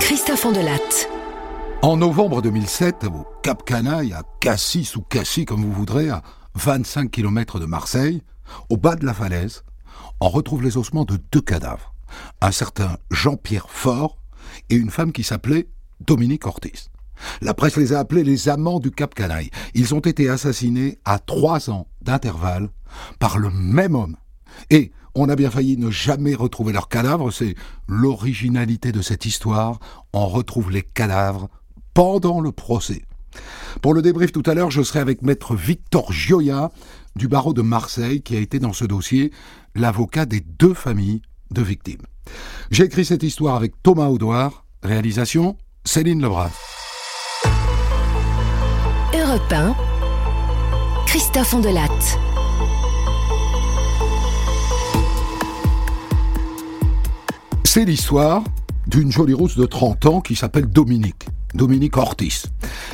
Christophe Andelatte. En novembre 2007, au Cap Canaille, à Cassis ou Cassis comme vous voudrez, à 25 km de Marseille, au bas de la falaise, on retrouve les ossements de deux cadavres. Un certain Jean-Pierre Faure et une femme qui s'appelait Dominique Ortiz. La presse les a appelés les amants du Cap Canaille. Ils ont été assassinés à trois ans d'intervalle par le même homme. Et on a bien failli ne jamais retrouver leurs cadavres, c'est l'originalité de cette histoire. On retrouve les cadavres pendant le procès. Pour le débrief tout à l'heure, je serai avec maître Victor Gioia du barreau de Marseille qui a été dans ce dossier l'avocat des deux familles de victimes. J'ai écrit cette histoire avec Thomas Audouard, réalisation Céline Lebras. Europe 1, Christophe Andelatte. C'est l'histoire d'une jolie rousse de 30 ans qui s'appelle Dominique, Dominique Ortiz,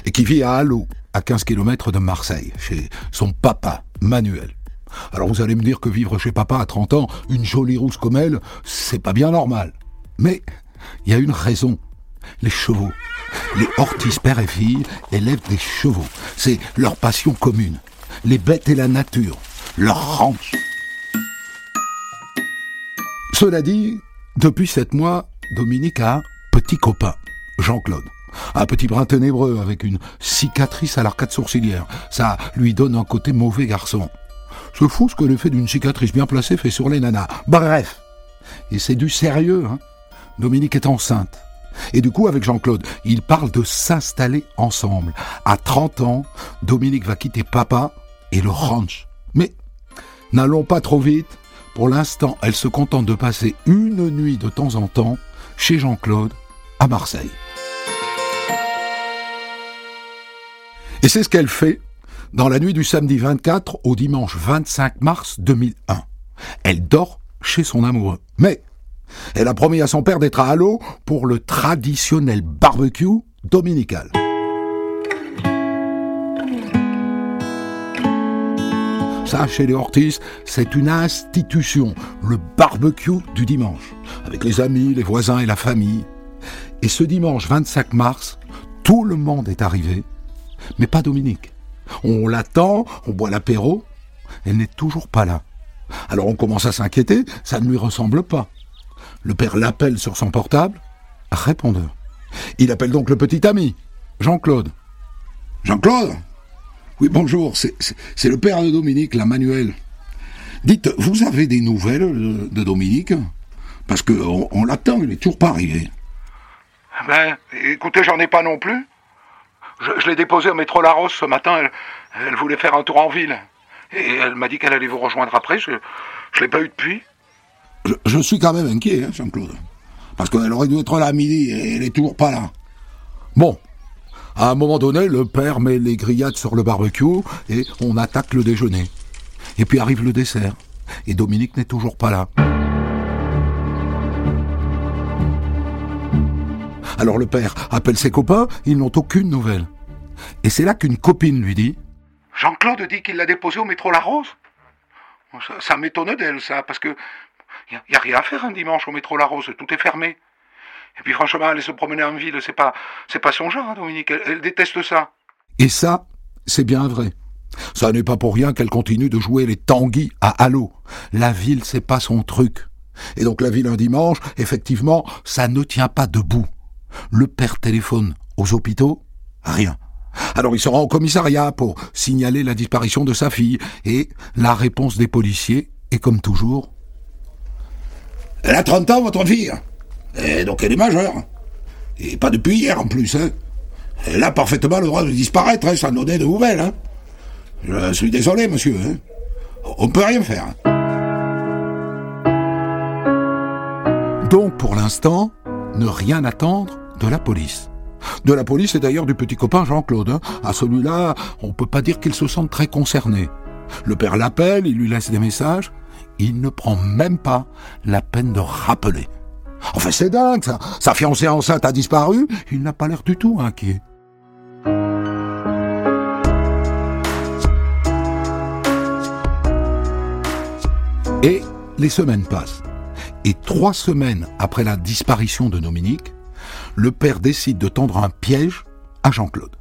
et qui vit à Allo, à 15 km de Marseille, chez son papa, Manuel. Alors vous allez me dire que vivre chez papa à 30 ans, une jolie rousse comme elle, c'est pas bien normal. Mais il y a une raison. Les chevaux. Les Ortiz père et fille élèvent des chevaux. C'est leur passion commune. Les bêtes et la nature. Leur ranch. Cela dit, depuis sept mois, Dominique a un petit copain, Jean-Claude. Un petit brin ténébreux avec une cicatrice à l'arcade sourcilière. Ça lui donne un côté mauvais garçon. C'est fou ce que l'effet d'une cicatrice bien placée fait sur les nanas. Bref. Et c'est du sérieux, hein. Dominique est enceinte. Et du coup, avec Jean-Claude, ils parlent de s'installer ensemble. À 30 ans, Dominique va quitter papa et le ranch. Mais n'allons pas trop vite. Pour l'instant, elle se contente de passer une nuit de temps en temps chez Jean-Claude à Marseille. Et c'est ce qu'elle fait dans la nuit du samedi 24 au dimanche 25 mars 2001. Elle dort chez son amoureux. Mais elle a promis à son père d'être à Halo pour le traditionnel barbecue dominical. Ça, chez les Ortiz, c'est une institution, le barbecue du dimanche, avec les amis, les voisins et la famille. Et ce dimanche 25 mars, tout le monde est arrivé, mais pas Dominique. On l'attend, on boit l'apéro, elle n'est toujours pas là. Alors on commence à s'inquiéter, ça ne lui ressemble pas. Le père l'appelle sur son portable, répondeur. Il appelle donc le petit ami, Jean-Claude. Jean-Claude? Oui, bonjour, c'est le père de Dominique, la Manuel. Dites, vous avez des nouvelles de, de Dominique? Parce qu'on on, l'attend, il n'est toujours pas arrivé. Ben, écoutez, j'en ai pas non plus. Je, je l'ai déposé au métro Laros ce matin. Elle, elle, voulait faire un tour en ville. Et elle m'a dit qu'elle allait vous rejoindre après. Je ne l'ai pas eu depuis. Je, je, suis quand même inquiet, hein, Jean-Claude. Parce qu'elle aurait dû être là à midi et elle n'est toujours pas là. Bon. À un moment donné, le père met les grillades sur le barbecue et on attaque le déjeuner. Et puis arrive le dessert. Et Dominique n'est toujours pas là. Alors le père appelle ses copains, ils n'ont aucune nouvelle. Et c'est là qu'une copine lui dit Jean-Claude dit qu'il l'a déposé au métro La Rose. Ça, m'étonne d'elle, ça, parce que il n'y a, a, rien à faire un dimanche au métro La Rose, tout est fermé. Et puis franchement, aller se promener en ville, c'est pas, c'est pas son genre, Dominique. Elle, elle déteste ça. Et ça, c'est bien vrai. Ça n'est pas pour rien qu'elle continue de jouer les tanguis à Halo. La ville, c'est pas son truc. Et donc la ville un dimanche, effectivement, ça ne tient pas debout. Le père téléphone aux hôpitaux, rien. Alors il se rend au commissariat pour signaler la disparition de sa fille, et la réponse des policiers est comme toujours. Elle a 30 ans, votre fille. Et donc elle est majeure. Et pas depuis hier en plus. Hein. Elle a parfaitement le droit de disparaître hein, sans donner de nouvelles. Hein. Je suis désolé, monsieur. Hein. On peut rien faire. Donc pour l'instant, ne rien attendre de la police. De la police et d'ailleurs du petit copain Jean-Claude. Hein. À celui-là, on peut pas dire qu'il se sente très concerné. Le père l'appelle, il lui laisse des messages. Il ne prend même pas la peine de rappeler. Enfin, c'est dingue, ça. Sa fiancée enceinte a disparu. Il n'a pas l'air du tout inquiet. Et les semaines passent. Et trois semaines après la disparition de Dominique, le père décide de tendre un piège à Jean-Claude.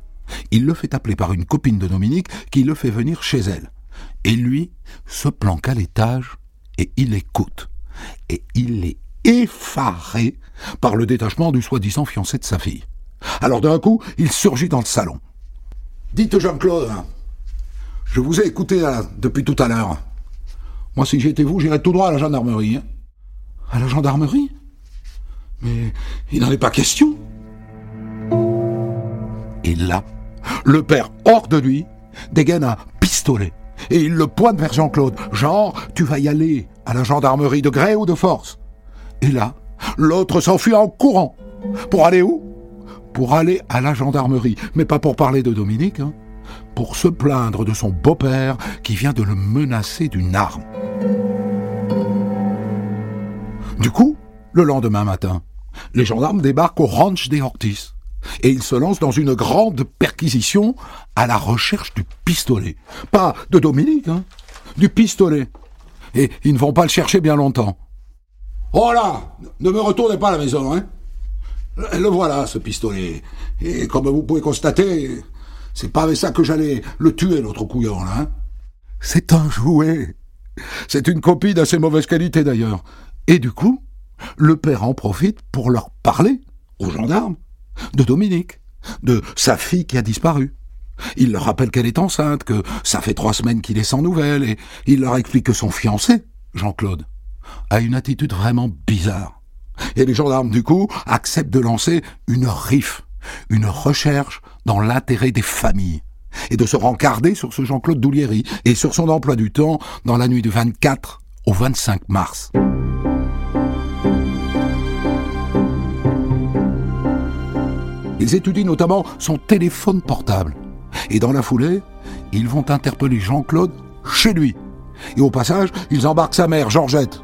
Il le fait appeler par une copine de Dominique qui le fait venir chez elle. Et lui se planque à l'étage et il écoute. Et il est effaré par le détachement du soi-disant fiancé de sa fille. Alors d'un coup, il surgit dans le salon. Dites Jean-Claude, je vous ai écouté depuis tout à l'heure. Moi, si j'étais vous, j'irais tout droit à la gendarmerie. Hein. À la gendarmerie? Mais il n'en est pas question. Et là, le père, hors de lui, dégaine un pistolet. Et il le pointe vers Jean-Claude. Genre, tu vas y aller à la gendarmerie de gré ou de force. Et là, l'autre s'enfuit en courant. Pour aller où? Pour aller à la gendarmerie. Mais pas pour parler de Dominique, hein. Pour se plaindre de son beau-père qui vient de le menacer d'une arme. Du coup, le lendemain matin, les gendarmes débarquent au ranch des Ortiz et ils se lancent dans une grande perquisition à la recherche du pistolet. Pas de Dominique, hein, du pistolet. Et ils ne vont pas le chercher bien longtemps. Oh là Ne me retournez pas à la maison, hein Le voilà, ce pistolet. Et comme vous pouvez constater, c'est pas avec ça que j'allais le tuer, l'autre couillon, là. Hein c'est un jouet. C'est une copie d'assez mauvaise qualité, d'ailleurs. Et du coup, le père en profite pour leur parler, aux gendarmes, de Dominique, de sa fille qui a disparu. Il leur rappelle qu'elle est enceinte, que ça fait trois semaines qu'il est sans nouvelles, et il leur explique que son fiancé, Jean-Claude, a une attitude vraiment bizarre. Et les gendarmes, du coup, acceptent de lancer une RIF, une recherche dans l'intérêt des familles, et de se rencarder sur ce Jean-Claude Doulieri et sur son emploi du temps dans la nuit du 24 au 25 mars. Ils étudient notamment son téléphone portable. Et dans la foulée, ils vont interpeller Jean-Claude chez lui. Et au passage, ils embarquent sa mère, Georgette.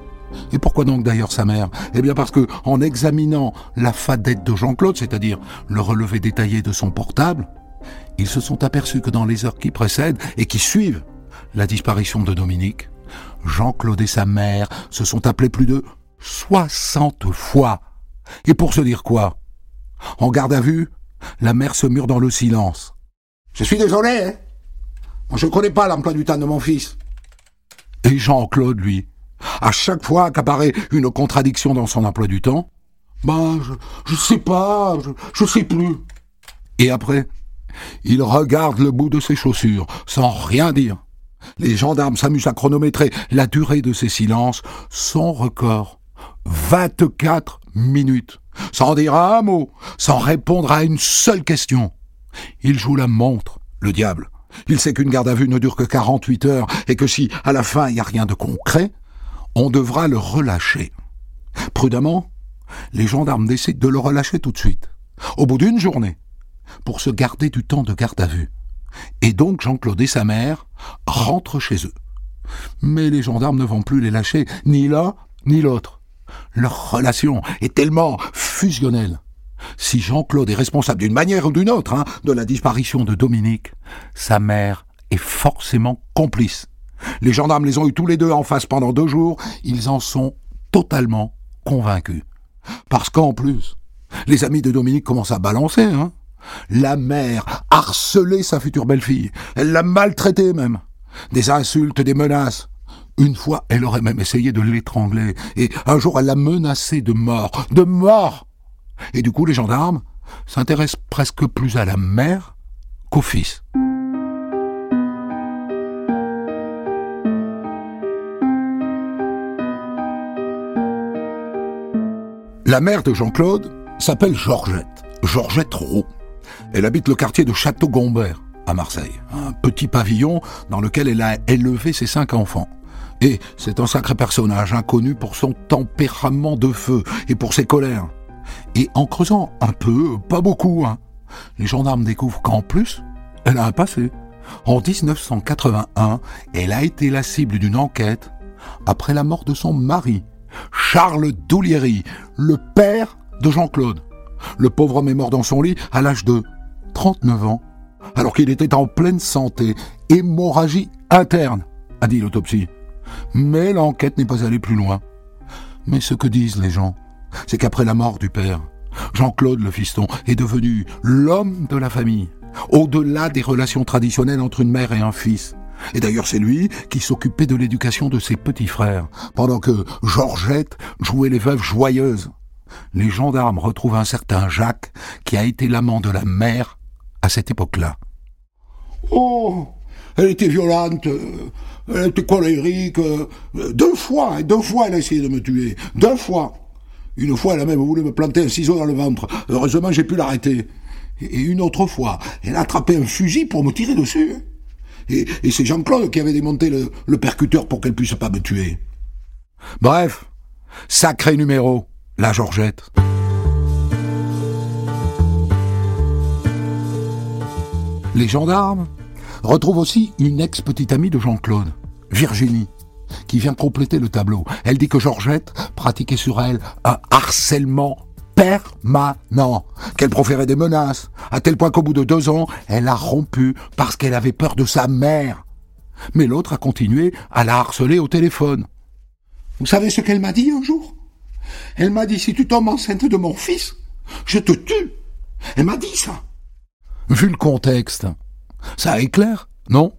Et pourquoi donc d'ailleurs sa mère? Eh bien parce que, en examinant la fadette de Jean-Claude, c'est-à-dire le relevé détaillé de son portable, ils se sont aperçus que dans les heures qui précèdent et qui suivent la disparition de Dominique, Jean-Claude et sa mère se sont appelés plus de 60 fois. Et pour se dire quoi? En garde à vue, la mère se mure dans le silence. Je suis désolé, hein Moi, je ne connais pas l'emploi du temps de mon fils. Et Jean-Claude, lui, à chaque fois qu'apparaît une contradiction dans son emploi du temps, ben, je, je sais pas, je, je sais plus. Et après, il regarde le bout de ses chaussures, sans rien dire. Les gendarmes s'amusent à chronométrer la durée de ces silences. Son record, 24 minutes sans dire un mot, sans répondre à une seule question. Il joue la montre, le diable. Il sait qu'une garde à vue ne dure que 48 heures et que si, à la fin, il n'y a rien de concret, on devra le relâcher. Prudemment, les gendarmes décident de le relâcher tout de suite, au bout d'une journée, pour se garder du temps de garde à vue. Et donc Jean-Claude et sa mère rentrent chez eux. Mais les gendarmes ne vont plus les lâcher, ni l'un ni l'autre. Leur relation est tellement fusionnelle. Si Jean-Claude est responsable d'une manière ou d'une autre hein, de la disparition de Dominique, sa mère est forcément complice. Les gendarmes les ont eu tous les deux en face pendant deux jours, ils en sont totalement convaincus. Parce qu'en plus, les amis de Dominique commencent à balancer. Hein. La mère harcelait sa future belle-fille, elle l'a maltraitée même. Des insultes, des menaces. Une fois, elle aurait même essayé de l'étrangler, et un jour, elle l'a menacé de mort, de mort. Et du coup, les gendarmes s'intéressent presque plus à la mère qu'au fils. La mère de Jean-Claude s'appelle Georgette, Georgette Roux. Elle habite le quartier de Château-Gombert, à Marseille, un petit pavillon dans lequel elle a élevé ses cinq enfants. Et c'est un sacré personnage inconnu pour son tempérament de feu et pour ses colères. Et en creusant un peu, pas beaucoup, hein, les gendarmes découvrent qu'en plus, elle a un passé. En 1981, elle a été la cible d'une enquête après la mort de son mari, Charles Doulieri, le père de Jean-Claude. Le pauvre homme est mort dans son lit à l'âge de 39 ans, alors qu'il était en pleine santé, hémorragie interne, a dit l'autopsie. Mais l'enquête n'est pas allée plus loin. Mais ce que disent les gens, c'est qu'après la mort du père, Jean-Claude le fiston est devenu l'homme de la famille, au-delà des relations traditionnelles entre une mère et un fils. Et d'ailleurs, c'est lui qui s'occupait de l'éducation de ses petits frères, pendant que Georgette jouait les veuves joyeuses. Les gendarmes retrouvent un certain Jacques, qui a été l'amant de la mère à cette époque-là. Oh Elle était violente, euh, elle était colérique. euh, Deux fois, hein, deux fois elle a essayé de me tuer. Deux fois. Une fois, elle a même voulu me planter un ciseau dans le ventre. Heureusement, j'ai pu l'arrêter. Et une autre fois, elle a attrapé un fusil pour me tirer dessus. Et, c'est Jean-Claude qui avait démonté le, le percuteur pour qu'elle puisse pas me tuer. Bref, sacré numéro, la Georgette. Les gendarmes retrouvent aussi une ex-petite amie de Jean-Claude, Virginie, qui vient compléter le tableau. Elle dit que Georgette pratiquait sur elle un harcèlement permanent, qu'elle proférait des menaces, à tel point qu'au bout de deux ans, elle a rompu parce qu'elle avait peur de sa mère. Mais l'autre a continué à la harceler au téléphone. Vous savez ce qu'elle m'a dit un jour? Elle m'a dit, si tu tombes enceinte de mon fils, je te tue. Elle m'a dit ça. Vu le contexte, ça éclaire, non?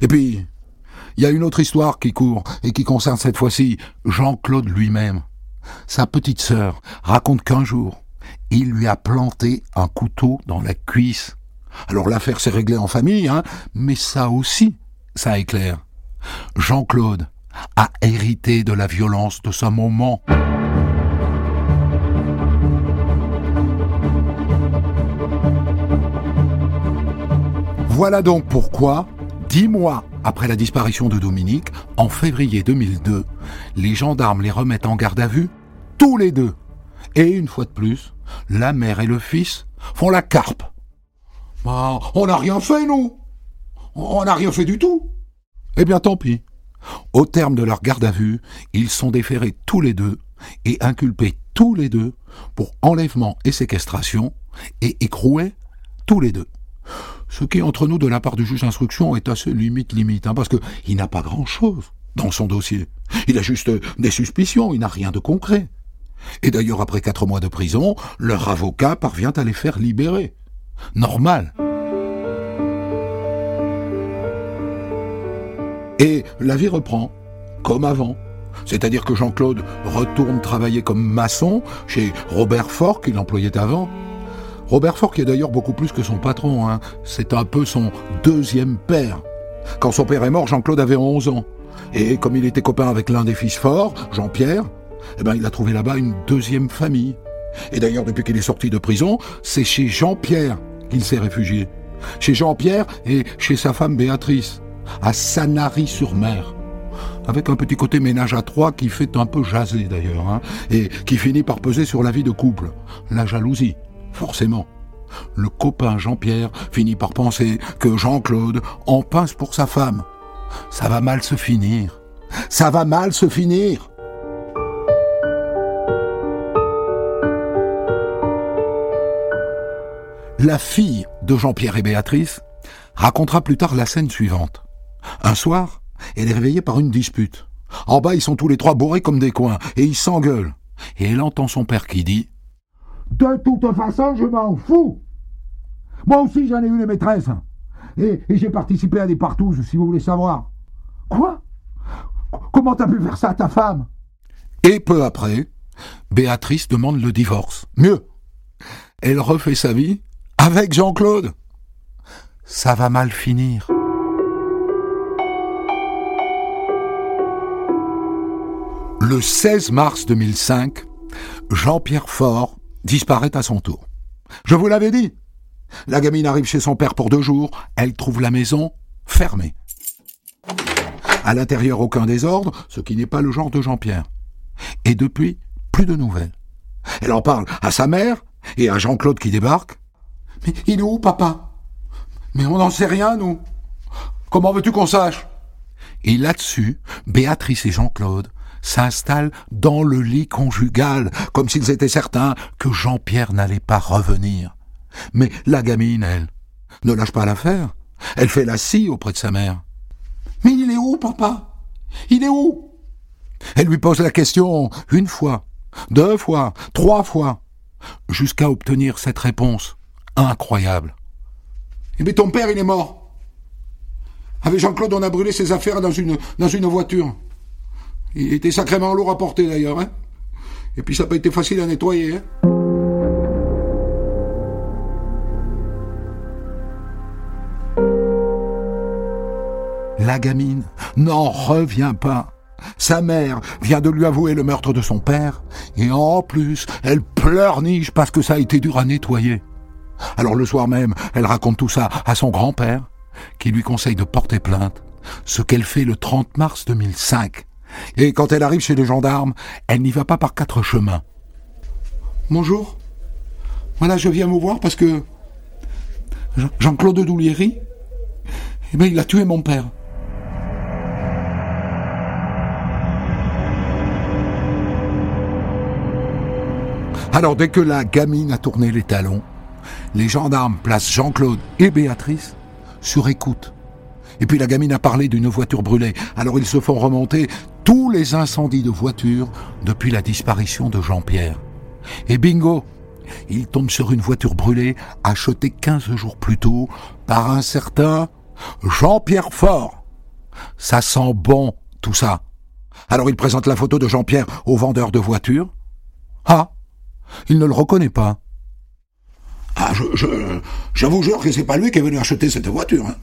Et puis, il y a une autre histoire qui court et qui concerne cette fois-ci Jean-Claude lui-même. Sa petite sœur raconte qu'un jour, il lui a planté un couteau dans la cuisse. Alors l'affaire s'est réglée en famille, hein, mais ça aussi, ça éclaire. Jean-Claude a hérité de la violence de sa maman. Voilà donc pourquoi, dix mois après la disparition de Dominique, en février 2002, les gendarmes les remettent en garde à vue, tous les deux. Et une fois de plus, la mère et le fils font la carpe. Bah, on n'a rien fait, nous. On n'a rien fait du tout. Eh bien tant pis. Au terme de leur garde à vue, ils sont déférés tous les deux et inculpés tous les deux pour enlèvement et séquestration et écroués tous les deux. Ce qui, entre nous, de la part du juge d'instruction, est assez limite limite, hein, parce que il n'a pas grand-chose dans son dossier. Il a juste des suspicions, il n'a rien de concret. Et d'ailleurs, après quatre mois de prison, leur avocat parvient à les faire libérer. Normal. Et la vie reprend, comme avant. C'est-à-dire que Jean-Claude retourne travailler comme maçon chez Robert Faure, qu'il employait avant. Robert Faure, qui est d'ailleurs beaucoup plus que son patron, hein. c'est un peu son deuxième père. Quand son père est mort, Jean-Claude avait 11 ans. Et comme il était copain avec l'un des fils forts, Jean-Pierre, eh ben, il a trouvé là-bas une deuxième famille. Et d'ailleurs, depuis qu'il est sorti de prison, c'est chez Jean-Pierre qu'il s'est réfugié. Chez Jean-Pierre et chez sa femme Béatrice, à Sanary-sur-Mer. Avec un petit côté ménage à trois qui fait un peu jaser d'ailleurs, hein, et qui finit par peser sur la vie de couple. La jalousie, forcément. Le copain Jean-Pierre finit par penser que Jean-Claude en pince pour sa femme. Ça va mal se finir. Ça va mal se finir. La fille de Jean-Pierre et Béatrice racontera plus tard la scène suivante. Un soir, elle est réveillée par une dispute. En bas, ils sont tous les trois bourrés comme des coins, et ils s'engueulent. Et elle entend son père qui dit De toute façon, je m'en fous. Moi aussi, j'en ai eu les maîtresses. Et, et j'ai participé à des partouzes, si vous voulez savoir. Quoi? Comment t'as pu faire ça à ta femme? Et peu après, Béatrice demande le divorce. Mieux, elle refait sa vie avec Jean-Claude. Ça va mal finir. Le 16 mars 2005, Jean-Pierre Faure disparaît à son tour. Je vous l'avais dit. La gamine arrive chez son père pour deux jours, elle trouve la maison fermée. À l'intérieur, aucun désordre, ce qui n'est pas le genre de Jean-Pierre. Et depuis, plus de nouvelles. Elle en parle à sa mère et à Jean-Claude qui débarque. Mais il est où, papa? Mais on n'en sait rien, nous. Comment veux-tu qu'on sache? Et là-dessus, Béatrice et Jean-Claude s'installent dans le lit conjugal, comme s'ils étaient certains que Jean-Pierre n'allait pas revenir. Mais la gamine, elle, ne lâche pas l'affaire. Elle fait la scie auprès de sa mère. Mais il est où, papa? Il est où? Elle lui pose la question une fois, deux fois, trois fois, jusqu'à obtenir cette réponse incroyable. Eh bien, ton père, il est mort. Avec Jean-Claude, on a brûlé ses affaires dans une, dans une voiture. Il était sacrément lourd à porter, d'ailleurs. Hein Et puis, ça n'a pas été facile à nettoyer. Hein La gamine n'en revient pas. Sa mère vient de lui avouer le meurtre de son père, et en plus, elle pleurniche parce que ça a été dur à nettoyer. Alors le soir même, elle raconte tout ça à son grand-père, qui lui conseille de porter plainte, ce qu'elle fait le 30 mars 2005. Et quand elle arrive chez les gendarmes, elle n'y va pas par quatre chemins. Bonjour. Voilà, je viens vous voir parce que Jean-Claude Doulieri, eh bien, il a tué mon père. Alors dès que la gamine a tourné les talons, les gendarmes placent Jean-Claude et Béatrice sur écoute. Et puis la gamine a parlé d'une voiture brûlée. Alors ils se font remonter tous les incendies de voitures depuis la disparition de Jean-Pierre. Et bingo Ils tombent sur une voiture brûlée achetée 15 jours plus tôt par un certain Jean-Pierre Fort. Ça sent bon, tout ça. Alors il présente la photo de Jean-Pierre au vendeur de voitures. Ah il ne le reconnaît pas. Ah, je, je, vous jure que c'est pas lui qui est venu acheter cette voiture. Hein.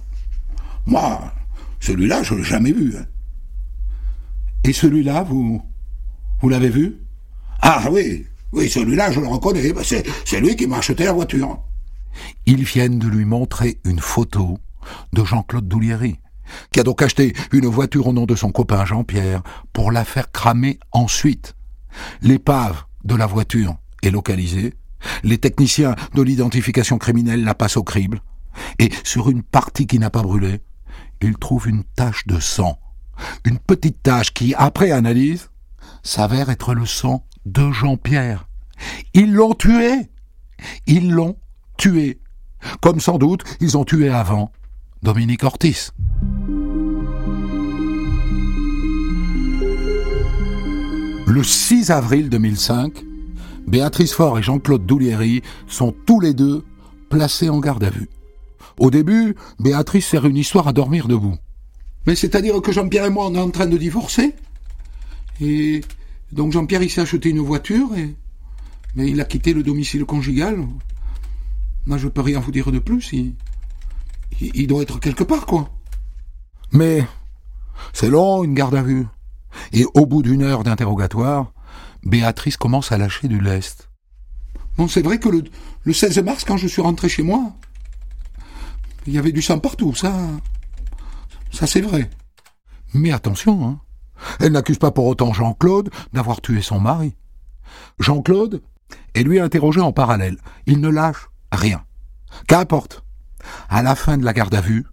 Moi, celui-là, je l'ai jamais vu. Hein. Et celui-là, vous, vous l'avez vu? Ah oui, oui, celui-là, je le reconnais. Ben, c'est lui qui m'a acheté la voiture. Ils viennent de lui montrer une photo de Jean-Claude Doulieri, qui a donc acheté une voiture au nom de son copain Jean-Pierre pour la faire cramer ensuite. L'épave de la voiture est localisée, les techniciens de l'identification criminelle la passent au crible, et sur une partie qui n'a pas brûlé, ils trouvent une tache de sang. Une petite tache qui, après analyse, s'avère être le sang de Jean-Pierre. Ils l'ont tué Ils l'ont tué Comme sans doute ils ont tué avant Dominique Ortiz. Le 6 avril 2005, Béatrice Faure et Jean-Claude Doulieri sont tous les deux placés en garde à vue. Au début, Béatrice sert une histoire à dormir debout. Mais c'est-à-dire que Jean-Pierre et moi, on est en train de divorcer. Et donc Jean-Pierre, il s'est acheté une voiture, et... mais il a quitté le domicile conjugal. Moi, je peux rien vous dire de plus. Il, il doit être quelque part, quoi. Mais c'est long, une garde à vue. Et au bout d'une heure d'interrogatoire, Béatrice commence à lâcher du lest. Bon, c'est vrai que le, le 16 mars, quand je suis rentré chez moi, il y avait du sang partout, ça. Ça, c'est vrai. Mais attention, hein. Elle n'accuse pas pour autant Jean-Claude d'avoir tué son mari. Jean-Claude est lui interrogé en parallèle. Il ne lâche rien. Qu'importe. À la fin de la garde à vue,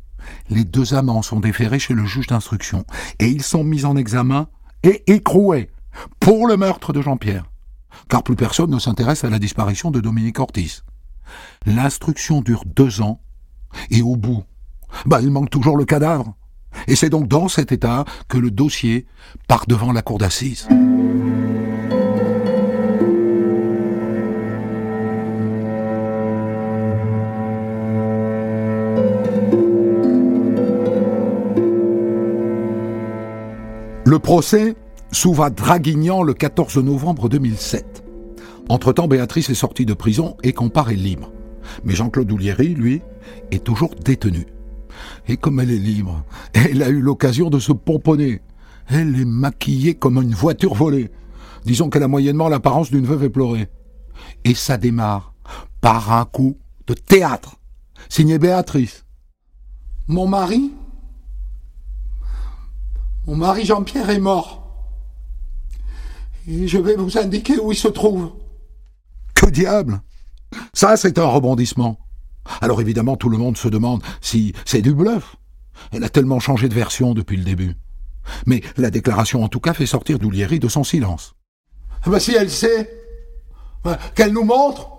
les deux amants sont déférés chez le juge d'instruction et ils sont mis en examen et écroués pour le meurtre de Jean-Pierre, car plus personne ne s'intéresse à la disparition de Dominique Ortiz. L'instruction dure deux ans, et au bout, bah, il manque toujours le cadavre. Et c'est donc dans cet état que le dossier part devant la cour d'assises. Le procès s'ouvre à Draguignan le 14 novembre 2007. Entre-temps, Béatrice est sortie de prison et comparée libre. Mais Jean-Claude Doulieri, lui, est toujours détenu. Et comme elle est libre, elle a eu l'occasion de se pomponner. Elle est maquillée comme une voiture volée. Disons qu'elle a moyennement l'apparence d'une veuve éplorée. Et ça démarre par un coup de théâtre, signé Béatrice. Mon mari Mon mari Jean-Pierre est mort et je vais vous indiquer où il se trouve. Que diable Ça, c'est un rebondissement. Alors évidemment, tout le monde se demande si c'est du bluff. Elle a tellement changé de version depuis le début. Mais la déclaration en tout cas fait sortir Doulieri de son silence. Ben, si elle sait, ben, qu'elle nous montre.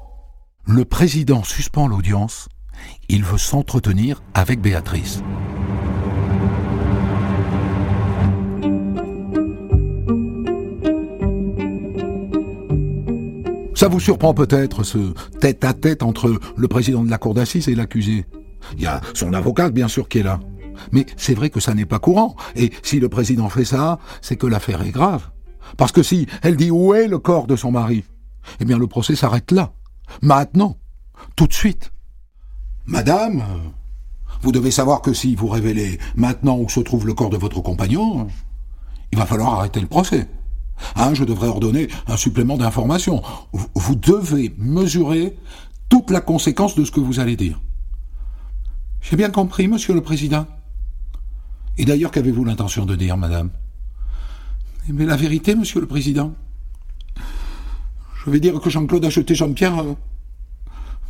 Le président suspend l'audience. Il veut s'entretenir avec Béatrice. Ça vous surprend peut-être, ce tête-à-tête entre le président de la cour d'assises et l'accusé. Il y a son avocat, bien sûr, qui est là. Mais c'est vrai que ça n'est pas courant. Et si le président fait ça, c'est que l'affaire est grave. Parce que si elle dit où est le corps de son mari, eh bien le procès s'arrête là. Maintenant. Tout de suite. Madame, vous devez savoir que si vous révélez maintenant où se trouve le corps de votre compagnon, il va falloir arrêter le procès. Hein, je devrais ordonner un supplément d'information. Vous devez mesurer toute la conséquence de ce que vous allez dire. J'ai bien compris, monsieur le président. Et d'ailleurs, qu'avez-vous l'intention de dire, madame? Mais la vérité, monsieur le président. Je vais dire que Jean-Claude a jeté Jean-Pierre euh,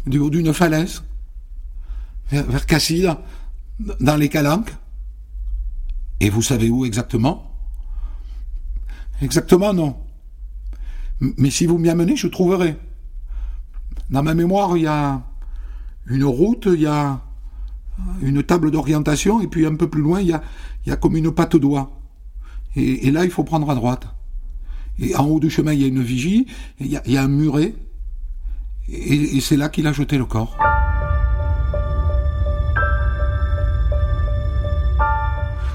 du haut d'une falaise, vers, vers dans les Calanques. Et vous savez où exactement? Exactement, non. Mais si vous m'y amenez, je trouverai. Dans ma mémoire, il y a une route, il y a une table d'orientation, et puis un peu plus loin, il y a, comme une patte d'oie. Et, et, là, il faut prendre à droite. Et en haut du chemin, il y a une vigie, il y a, un muret, et, et c'est là qu'il a jeté le corps.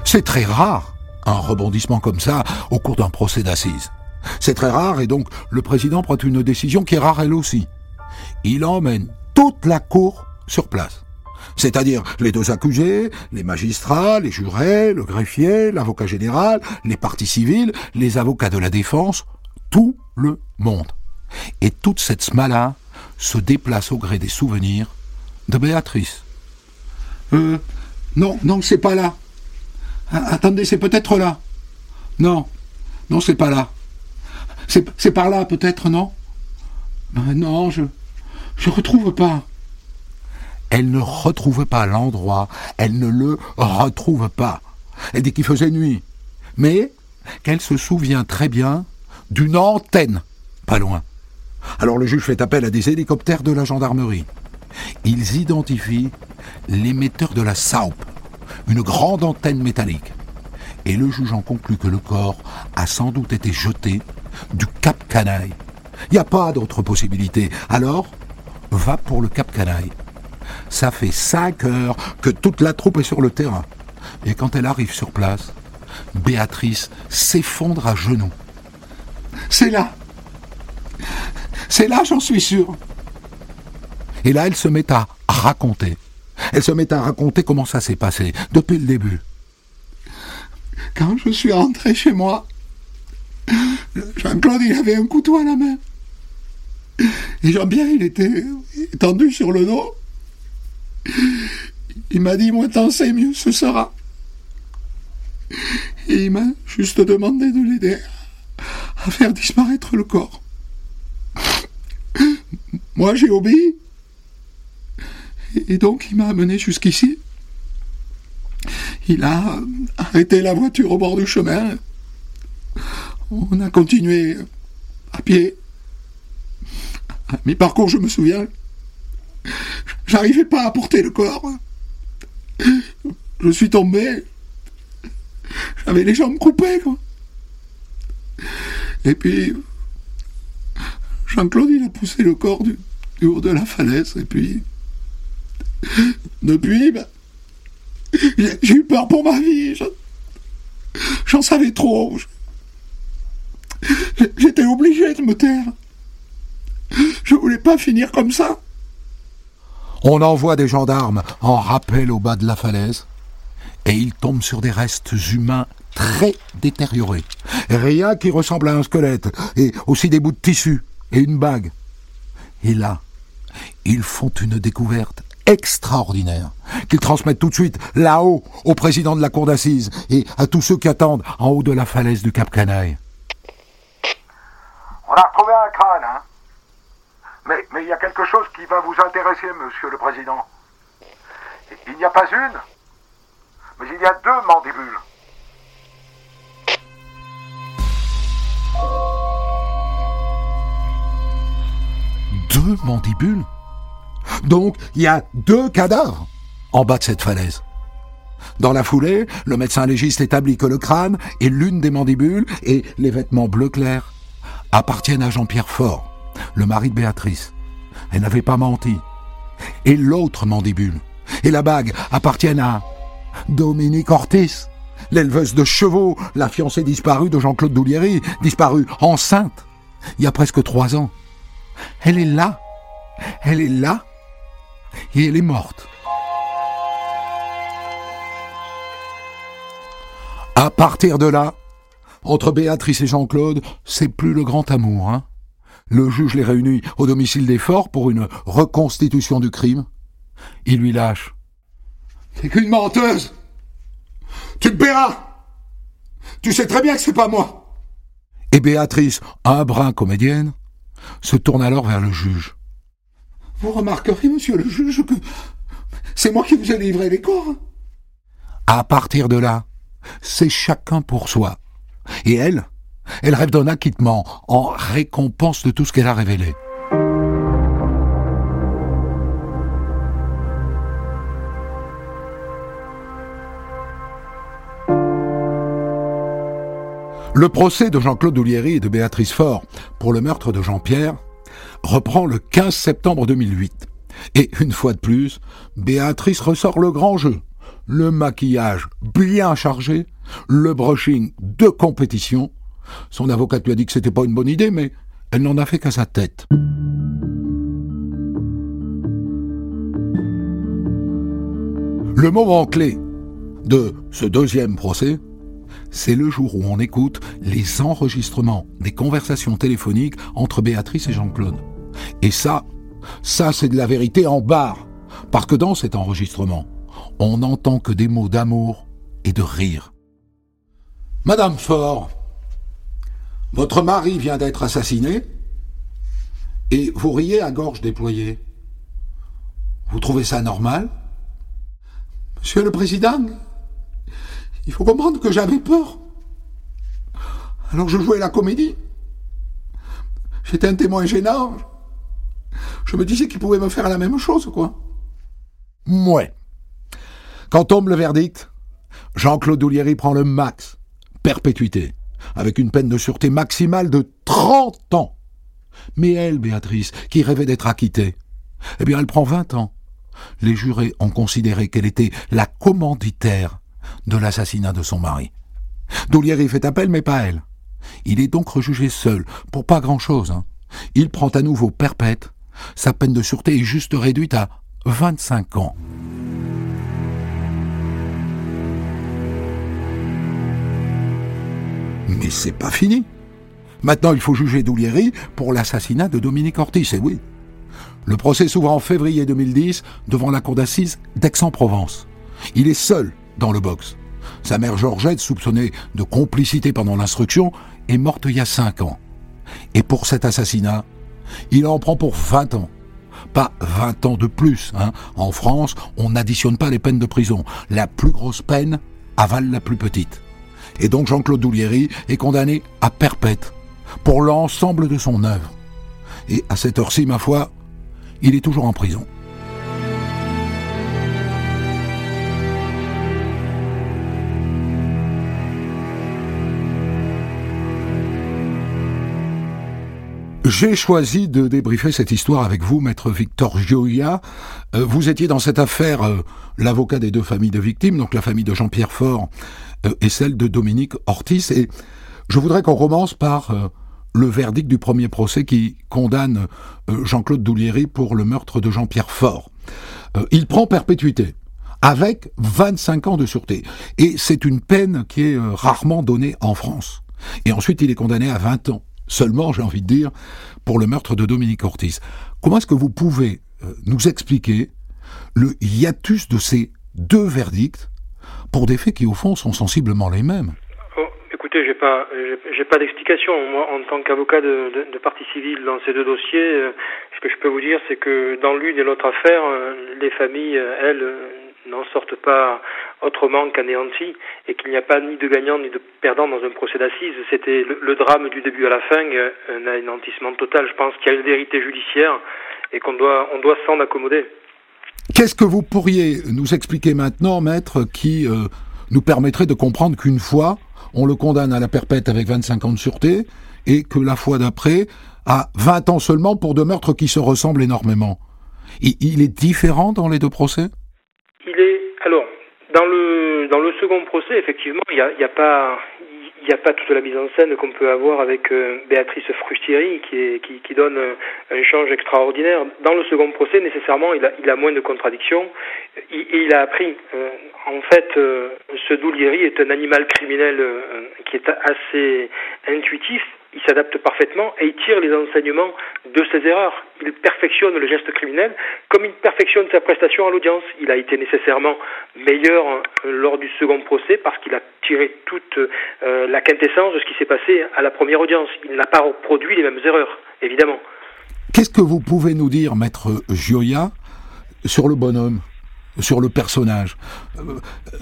C'est très rare, un rebondissement comme ça, au cours d'un procès d'assises. C'est très rare, et donc le président prend une décision qui est rare elle aussi. Il emmène toute la cour sur place c'est-à-dire les deux accusés, les magistrats, les jurés, le greffier, l'avocat général, les parties civiles, les avocats de la défense, tout le monde. Et toute cette smala se déplace au gré des souvenirs de Béatrice. Euh, non, non, c'est pas là. Attendez, c'est peut-être là. Non, non, c'est pas là. C'est par là, peut-être, non? Ben Non, je je retrouve pas elle ne retrouve pas l'endroit, elle ne le retrouve pas. Elle dit qu'il faisait nuit, mais qu'elle se souvient très bien d'une antenne, pas loin. Alors le juge fait appel à des hélicoptères de la gendarmerie. Ils identifient l'émetteur de la SAUP, une grande antenne métallique. Et le juge en conclut que le corps a sans doute été jeté du Cap Canaille. Il n'y a pas d'autre possibilité. Alors, va pour le Cap Canaille. Ça fait cinq heures que toute la troupe est sur le terrain. Et quand elle arrive sur place, Béatrice s'effondre à genoux. C'est là. C'est là, j'en suis sûr. Et là, elle se met à raconter. Elle se met à raconter comment ça s'est passé, depuis le début. Quand je suis rentré chez moi, Jean-Claude, il avait un couteau à la main. Et Jean-Pierre, il était étendu sur le dos. Il m'a dit, moi tant c'est mieux ce sera. Et il m'a juste demandé de l'aider à faire disparaître le corps. Moi j'ai obéi. Et donc il m'a amené jusqu'ici. Il a arrêté la voiture au bord du chemin. On a continué à pied. À mi-parcours, je me souviens, J'arrivais pas à porter le corps. Je suis tombé. J'avais les jambes coupées, quoi. Et puis, Jean-Claude, il a poussé le corps du, haut de la falaise. Et puis, depuis, ben, j'ai eu peur pour ma vie. J'en savais trop. J'étais obligé de me taire. Je voulais pas finir comme ça. On envoie des gendarmes en rappel au bas de la falaise, et ils tombent sur des restes humains très détériorés. Rien qui ressemble à un squelette, et aussi des bouts de tissu, et une bague. Et là, ils font une découverte extraordinaire, qu'ils transmettent tout de suite là-haut au président de la cour d'assises et à tous ceux qui attendent en haut de la falaise du Cap Canaille. On a retrouvé un crâne, hein mais, il y a quelque chose qui va vous intéresser, monsieur le président. Il n'y a pas une, mais il y a deux mandibules. Deux mandibules? Donc, il y a deux cadavres en bas de cette falaise. Dans la foulée, le médecin légiste établit que le crâne et l'une des mandibules et les vêtements bleu clair appartiennent à Jean-Pierre Fort, le mari de Béatrice. Elle n'avait pas menti. Et l'autre mandibule et la bague appartiennent à Dominique Ortiz, l'éleveuse de chevaux, la fiancée disparue de Jean-Claude Doulieri, disparue enceinte il y a presque trois ans. Elle est là, elle est là, et elle est morte. À partir de là, entre Béatrice et Jean-Claude, c'est plus le grand amour. Hein le juge les réunit au domicile des forts pour une reconstitution du crime. Il lui lâche. T'es qu'une menteuse. Tu te paieras. Tu sais très bien que c'est pas moi. Et Béatrice, un brin comédienne, se tourne alors vers le juge. Vous remarquerez, monsieur le juge, que c'est moi qui vous ai livré les corps. À partir de là, c'est chacun pour soi. Et elle, elle rêve d'un acquittement en récompense de tout ce qu'elle a révélé. Le procès de Jean-Claude Doulieri et de Béatrice Faure pour le meurtre de Jean-Pierre reprend le 15 septembre 2008. Et une fois de plus, Béatrice ressort le grand jeu. Le maquillage bien chargé, le brushing de compétition. Son avocate lui a dit que c'était pas une bonne idée, mais elle n'en a fait qu'à sa tête. Le moment clé de ce deuxième procès, c'est le jour où on écoute les enregistrements des conversations téléphoniques entre Béatrice et Jean-Claude. Et ça, ça c'est de la vérité en barre. Parce que dans cet enregistrement, on n'entend que des mots d'amour et de rire. Madame Faure, votre mari vient d'être assassiné et vous riez à gorge déployée. Vous trouvez ça normal? Monsieur le Président, il faut comprendre que j'avais peur. Alors je jouais la comédie. J'étais un témoin gênant. Je me disais qu'il pouvait me faire la même chose, quoi. Mouais. Quand tombe le verdict, Jean-Claude Doulieri prend le max, perpétuité, avec une peine de sûreté maximale de 30 ans. Mais elle, Béatrice, qui rêvait d'être acquittée, eh bien elle prend 20 ans. Les jurés ont considéré qu'elle était la commanditaire de l'assassinat de son mari. Doulieri fait appel, mais pas elle. Il est donc rejugé seul, pour pas grand-chose. Hein. Il prend à nouveau perpète. Sa peine de sûreté est juste réduite à 25 ans. Mais c'est pas fini. Maintenant, il faut juger Doulieri pour l'assassinat de Dominique Ortiz, et oui. Le procès s'ouvre en février 2010 devant la cour d'assises d'Aix-en-Provence. Il est seul dans le box. Sa mère Georgette, soupçonnée de complicité pendant l'instruction, est morte il y a cinq ans. Et pour cet assassinat, il en prend pour 20 ans. Pas 20 ans de plus. Hein. En France, on n'additionne pas les peines de prison. La plus grosse peine avale la plus petite. Et donc Jean-Claude Doulieri est condamné à perpète pour l'ensemble de son œuvre. Et à cette heure-ci, ma foi, il est toujours en prison. J'ai choisi de débriefer cette histoire avec vous, maître Victor Gioia. Euh, vous étiez dans cette affaire euh, l'avocat des deux familles de victimes, donc la famille de Jean-Pierre Faure euh, et celle de Dominique Ortiz. Et je voudrais qu'on commence par le verdict du premier procès qui condamne Jean-Claude Doulieri pour le meurtre de Jean-Pierre Faure. il prend perpétuité avec 25 ans de sûreté. Et c'est une peine qui est rarement donnée en France. Et ensuite, il est condamné à 20 ans seulement, j'ai envie de dire, pour le meurtre de Dominique Ortiz. Comment est-ce que vous pouvez euh, nous expliquer le hiatus de ces deux verdicts pour des faits qui, au fond, sont sensiblement les mêmes? Oh, Écoutez, j'ai pas, j'ai pas d'explication. Moi, en tant qu'avocat de, de, partie civile dans ces deux dossiers, euh, ce que je peux vous dire, c'est que dans l'une et l'autre affaire, euh, les familles, elles, n'en sortent pas autrement qu'anéantis et qu'il n'y a pas ni de gagnant ni de perdant dans un procès d'assises. C'était le, drame du début à la fin, un anéantissement total. Je pense qu'il y a une vérité judiciaire et qu'on doit, on doit s'en accommoder. Qu'est-ce que vous pourriez nous expliquer maintenant, maître, qui euh, nous permettrait de comprendre qu'une fois, on le condamne à la perpète avec 25 ans de sûreté, et que la fois d'après, à 20 ans seulement pour deux meurtres qui se ressemblent énormément? il est différent dans les deux procès? Il est alors dans le dans le second procès effectivement il n'y a, y a pas il n'y a pas toute la mise en scène qu'on peut avoir avec euh, Béatrice Frustieri qui, est, qui, qui, donne un change extraordinaire. Dans le second procès, nécessairement, il a, il a moins de contradictions et il a appris. Euh, en fait, euh, ce Doulieri est un animal criminel qui est assez intuitif il s'adapte parfaitement et il tire les enseignements de ses erreurs. Il perfectionne le geste criminel comme il perfectionne sa prestation à l'audience. Il a été nécessairement meilleur euh, lors du second procès parce qu'il a tiré toute euh, la quintessence de ce qui s'est passé à la première audience. Il n'a pas reproduit les mêmes erreurs, évidemment. Qu'est-ce que vous pouvez nous dire, maître Gioia, sur le bonhomme? Sur le personnage. Euh,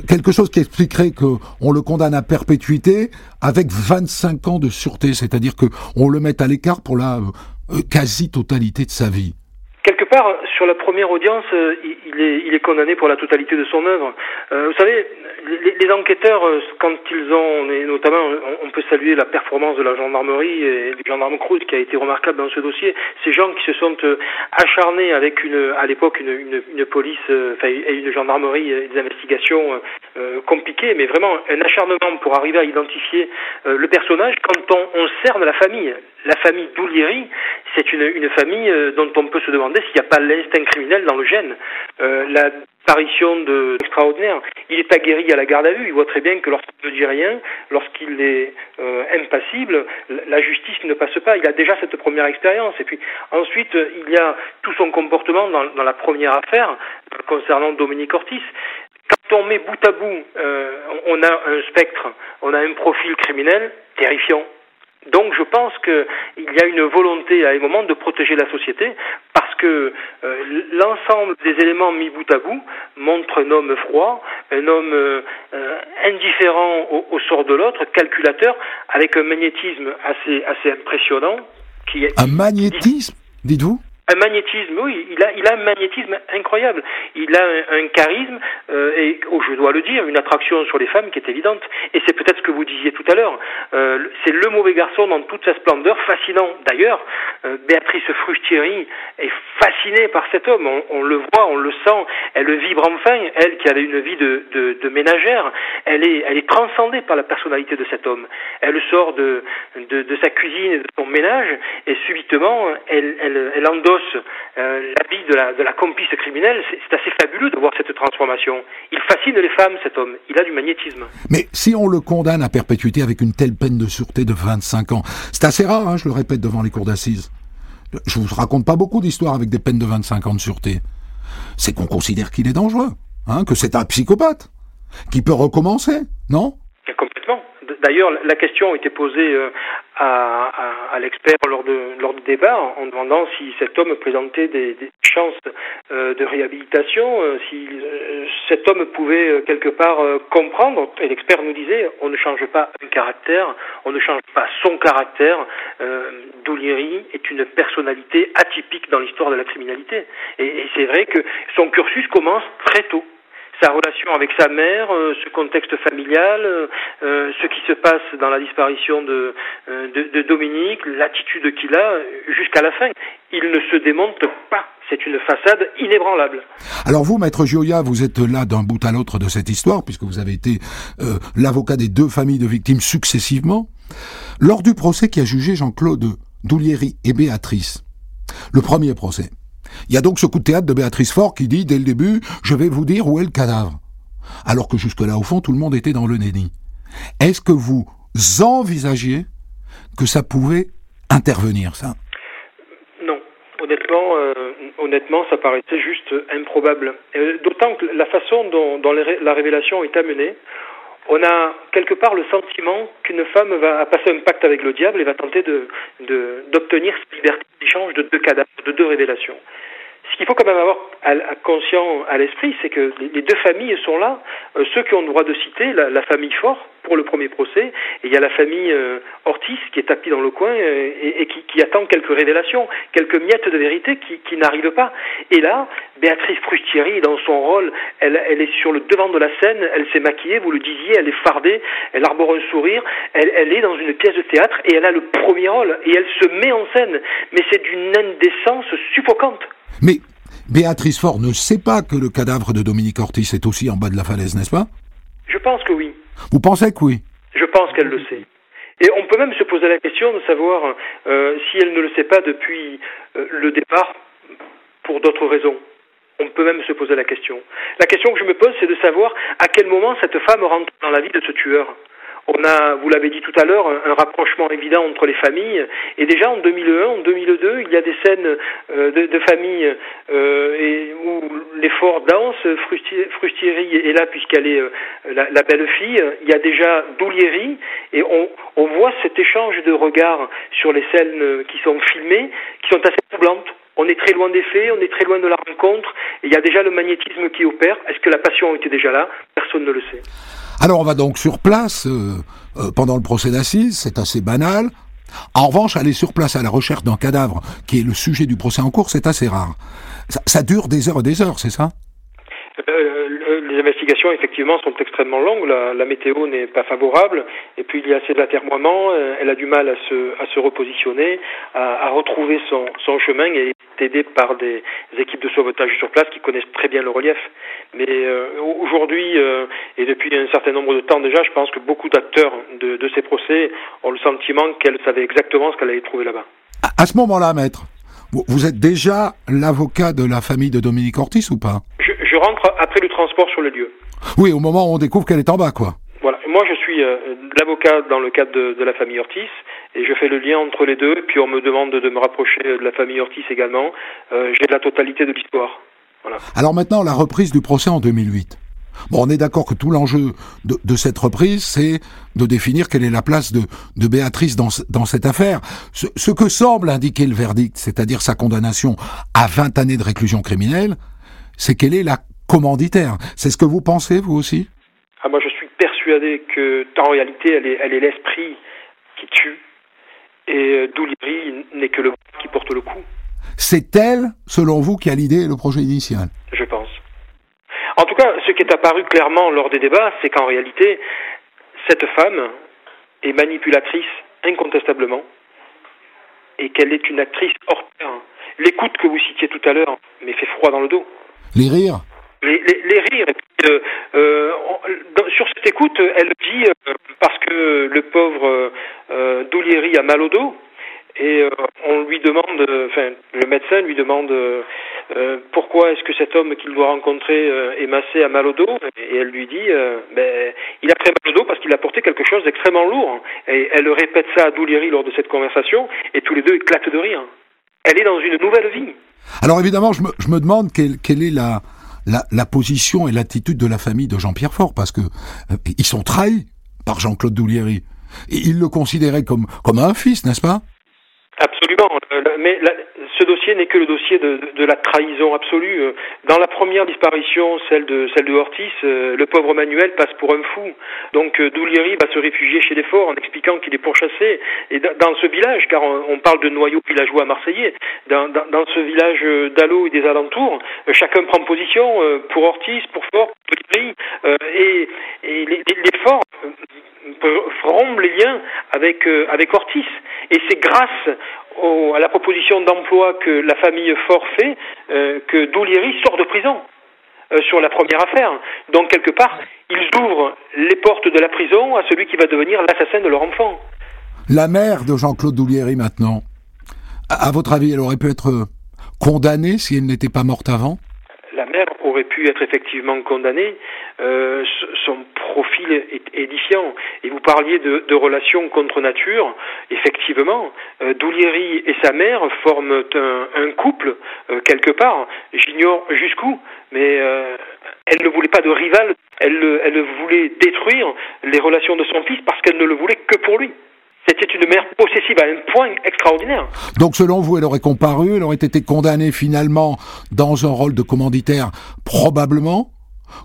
quelque chose qui expliquerait qu'on le condamne à perpétuité avec 25 ans de sûreté, c'est-à-dire qu'on le met à l'écart pour la euh, quasi-totalité de sa vie. Quelque part, sur la première audience, euh, il est, il est condamné pour la totalité de son œuvre. vous savez, les, enquêteurs, euh, quand ils ont, et notamment, on, peut saluer la performance de la gendarmerie et du gendarme Cruz qui a été remarquable dans ce dossier. Ces gens qui se sont euh, acharnés avec une, à l'époque, une, une, police, euh, et une gendarmerie, des investigations euh, compliquées, mais vraiment un acharnement pour arriver à identifier le personnage. Quand on, cerne la famille, la famille Doulieri, c'est une famille dont on peut se demander s'il n'y a pas l'instinct criminel dans le gène. la apparition de extraordinaire. Il est aguerri à la garde à vue. Il voit très bien que lorsqu'il ne dit rien, lorsqu'il est euh, impassible, la justice ne passe pas. Il a déjà cette première expérience. Et puis ensuite, il y a tout son comportement dans, la première affaire euh, concernant Dominique Ortiz. Quand on met bout à bout, euh, on a un spectre, on a un profil criminel terrifiant. Donc je pense qu'il y a une volonté à un moment de protéger la société que euh, l'ensemble des éléments mis bout à bout montre un homme froid, un homme euh, indifférent au, sort de l'autre, calculateur, avec un magnétisme assez, assez impressionnant. Qui un magnétisme, dites-vous? Un magnétisme, oui, il a, il a un magnétisme incroyable. Il a un, charisme euh, et, oh, je dois le dire, une attraction sur les femmes qui est évidente. Et c'est peut-être ce que vous disiez tout à l'heure. Euh, c'est le mauvais garçon dans toute sa splendeur, fascinant. D'ailleurs, euh, Béatrice Frustieri est fascinée par cet homme. On, le voit, on le sent. Elle vibre enfin. Elle qui avait une vie de, de, ménagère, elle est, elle est transcendée par la personnalité de cet homme. Elle sort de, de, de sa cuisine de son ménage et subitement, elle, elle, elle endosse euh, l'habit de la, de complice criminelle, c'est assez fabuleux de voir cette transformation. Il fascine les femmes, cet homme. Il a du magnétisme. Mais si on le condamne à perpétuité avec une telle peine de sûreté de 25 ans, c'est assez rare, hein, je le répète, devant les cours d'assises. Je vous raconte pas beaucoup d'histoires avec des peines de 25 ans de sûreté. C'est qu'on considère qu'il est dangereux, hein, que c'est un psychopathe, qui peut recommencer, non? D'ailleurs, la question a été posée euh, à, l'expert lors, de, lors du débat en demandant si cet homme présentait des, chances euh, de réhabilitation, euh, si cet homme pouvait quelque part comprendre. Et l'expert nous disait on ne change pas un caractère, on ne change pas son caractère. Doulieri est une personnalité atypique dans l'histoire de la criminalité. Et c'est vrai que son cursus commence très tôt sa relation avec sa mère, euh, ce contexte familial, euh, euh, ce qui se passe dans la disparition de, de, de Dominique, l'attitude qu'il a jusqu'à la fin. Il ne se démonte pas. C'est une façade inébranlable. Alors vous, maître Gioia, vous êtes là d'un bout à l'autre de cette histoire, puisque vous avez été l'avocat des deux familles de victimes successivement. Lors du procès qui a jugé Jean-Claude Doulieri et Béatrice, le premier procès, il y a donc ce coup de théâtre de Béatrice Faure qui dit dès le début Je vais vous dire où est le cadavre. Alors que jusque-là, au fond, tout le monde était dans le néni. Est-ce que vous envisagiez que ça pouvait intervenir, ça? Non. Honnêtement, euh, honnêtement, ça paraissait juste improbable. Euh, d'autant que la façon dont, la révélation est amenée, on a quelque part le sentiment qu'une femme va passer un pacte avec le diable et va tenter de d'obtenir cette liberté d'échange de deux cadavres, de deux révélations. Ce qu'il faut quand même avoir conscient à l'esprit, c'est que les deux familles sont là. Euh, ceux qui ont le droit de citer, la, famille Fort pour le premier procès, et il y a la famille euh, Ortiz qui est tapie dans le coin euh, et, qui, attend quelques révélations, quelques miettes de vérité qui, n'arrivent pas. Et là, Béatrice Frustieri, dans son rôle, elle, elle est sur le devant de la scène, elle s'est maquillée, vous le disiez, elle est fardée, elle arbore un sourire, elle, elle est dans une pièce de théâtre et elle a le premier rôle et elle se met en scène. Mais c'est d'une indécence suffocante. Mais Béatrice Faure ne sait pas que le cadavre de Dominique Ortiz est aussi en bas de la falaise, n'est-ce pas? Je pense que oui. Vous pensez que oui? Je pense qu'elle le sait. Et on peut même se poser la question de savoir euh, si elle ne le sait pas depuis euh, le départ pour d'autres raisons. On peut même se poser la question. La question que je me pose, c'est de savoir à quel moment cette femme rentre dans la vie de ce tueur. On a, vous l'avez dit tout à l'heure, un, rapprochement évident entre les familles. Et déjà en 2001, en 2002, il y a des scènes euh, de, famille euh, où l'effort danse. Frustieri est là puisqu'elle est euh, la, belle fille. Il y a déjà Doulieri et on, on voit cet échange de regards sur les scènes qui sont filmées, qui sont assez troublantes. On est très loin des faits, on est très loin de la rencontre, et il y a déjà le magnétisme qui opère. Est-ce que la passion était déjà là? Personne ne le sait. Alors on va donc sur place euh, euh, pendant le procès d'assises, c'est assez banal. En revanche, aller sur place à la recherche d'un cadavre, qui est le sujet du procès en cours, c'est assez rare. Ça, dure des heures et des heures, c'est ça? Les investigations, effectivement, sont extrêmement longues. La, météo n'est pas favorable. Et puis, il y a ces atermoiements. Elle a du mal à se, à se repositionner, à, retrouver son, son, chemin et est aidée par des équipes de sauvetage sur place qui connaissent très bien le relief. Mais euh, aujourd'hui, euh, et depuis un certain nombre de temps déjà, je pense que beaucoup d'acteurs de, de, ces procès ont le sentiment qu'elle savait exactement ce qu'elle allait trouver là-bas. À, ce moment-là, maître, vous, êtes déjà l'avocat de la famille de Dominique Ortiz ou pas? Je rentre après le transport sur le lieu. Oui, au moment où on découvre qu'elle est en bas, quoi. Voilà. Moi, je suis euh, l'avocat dans le cadre de, la famille Ortiz et je fais le lien entre les deux. Puis on me demande de me rapprocher de la famille Ortiz également. Euh, j'ai la totalité de l'histoire. Voilà. Alors maintenant, la reprise du procès en 2008. Bon, on est d'accord que tout l'enjeu de, cette reprise, c'est de définir quelle est la place de, de Béatrice dans, dans cette affaire. Ce, ce que semble indiquer le verdict, c'est-à-dire sa condamnation à 20 années de réclusion criminelle, c'est qu'elle est la commanditaire. C'est ce que vous pensez, vous aussi? Ah, Moi, je suis persuadé que, en réalité, elle est, elle est l'esprit qui tue et euh, Douliri n'est que le qui porte le coup. C'est elle, selon vous, qui a l'idée et le projet initial? Je pense. En tout cas, ce qui est apparu clairement lors des débats, c'est qu'en réalité, cette femme est manipulatrice incontestablement et qu'elle est une actrice hors pair. L'écoute que vous citiez tout à l'heure m'est fait froid dans le dos. Les rires les, rires. Euh, euh, sur cette écoute, elle dit, euh, parce que le pauvre euh, a mal au dos, et on lui demande, enfin, le médecin lui demande pourquoi est-ce que cet homme qu'il doit rencontrer est massé à mal au dos, et elle lui dit, ben, il a très mal au dos parce qu'il a porté quelque chose d'extrêmement lourd. Et elle répète ça à Doulieri lors de cette conversation, et tous les deux éclatent de rire. Elle est dans une nouvelle vie. Alors évidemment, je me, je me demande quelle, quelle est la, la, position et l'attitude de la famille de Jean-Pierre Faure, parce que euh, ils sont trahis par Jean-Claude Doulieri. Et ils le considéraient comme, comme un fils, n'est-ce pas? Absolument. Euh, mais ce dossier n'est que le dossier de, de, la trahison absolue. Euh, dans la première disparition, celle de celle de Ortiz, euh, le pauvre Manuel passe pour un fou. Donc Doulieri va se réfugier chez les forts en expliquant qu'il est pourchassé. Et dans ce village, car on, parle de noyau villageois marseillais, dans, dans, dans ce village d'Allo et des alentours, chacun prend position pour Ortiz, pour Fort, pour Doulieri, et, et les, les forts feront les liens avec avec Ortiz. Et c'est grâce à la proposition d'emploi que la famille Fort fait euh, que Doulieri sort de prison euh, sur la première affaire. Donc quelque part, ils ouvrent les portes de la prison à celui qui va devenir l'assassin de leur enfant. La mère de Jean-Claude Doulieri maintenant, à votre avis, elle aurait pu être condamnée si elle n'était pas morte avant? La mère aurait pu être effectivement condamnée. Euh, son profil est édifiant. Et vous parliez de, de relations contre nature. Effectivement, euh, Doulieri et sa mère forment un, un couple euh, quelque part. J'ignore jusqu'où, mais euh, elle ne voulait pas de rival. Elle, elle voulait détruire les relations de son fils parce qu'elle ne le voulait que pour lui. C'était une mère possessive à un point extraordinaire. Donc selon vous, elle aurait comparu, elle aurait été condamnée finalement dans un rôle de commanditaire, probablement?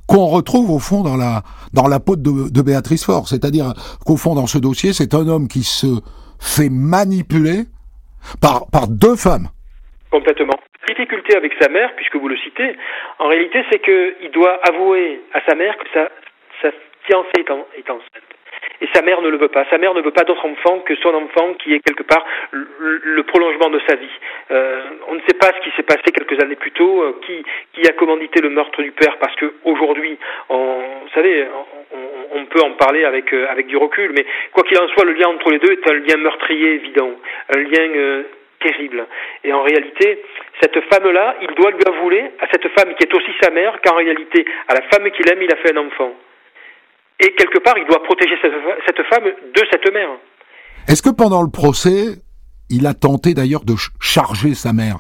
Qu'on retrouve au fond dans la dans la peau de, Béatrice Faure, c'est-à-dire qu'au fond dans ce dossier, c'est un homme qui se fait manipuler par par deux femmes. Complètement. Difficulté avec sa mère, puisque vous le citez, en réalité, c'est qu'il doit avouer à sa mère que sa, sa fiancée est, en, est enceinte. Et sa mère ne le veut pas. Sa mère ne veut pas d'autre enfant que son enfant qui est quelque part le, le prolongement de sa vie. Euh, on ne sait pas ce qui s'est passé quelques années plus tôt, euh, qui, qui a commandité le meurtre du père, parce que aujourd'hui, vous savez, on, on, peut en parler avec, euh, avec du recul, mais quoi qu'il en soit, le lien entre les deux est un lien meurtrier évident, un lien euh, terrible. Et en réalité, cette femme-là, il doit lui avouer à cette femme qui est aussi sa mère qu'en réalité, à la femme qu'il aime, il a fait un enfant. Et quelque part, il doit protéger cette, femme de cette mère. Est-ce que pendant le procès, il a tenté d'ailleurs de charger sa mère?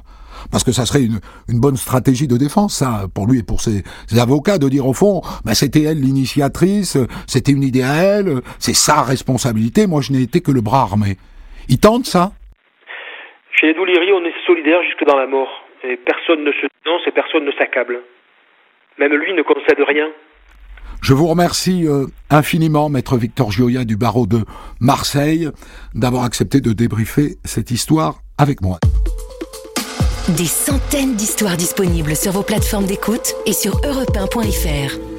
Parce que ça serait une, une, bonne stratégie de défense, ça, pour lui et pour ses, ses avocats, de dire au fond, bah, c'était elle l'initiatrice, c'était une idée à elle, c'est sa responsabilité, moi je n'ai été que le bras armé. Il tente ça? Chez les Doulieri, on est solidaire jusque dans la mort. Et personne ne se dénonce et personne ne s'accable. Même lui ne concède rien. Je vous remercie euh, infiniment, maître Victor Gioia du barreau de Marseille, d'avoir accepté de débriefer cette histoire avec moi. Des centaines d'histoires disponibles sur vos plateformes d'écoute et sur europe1.fr.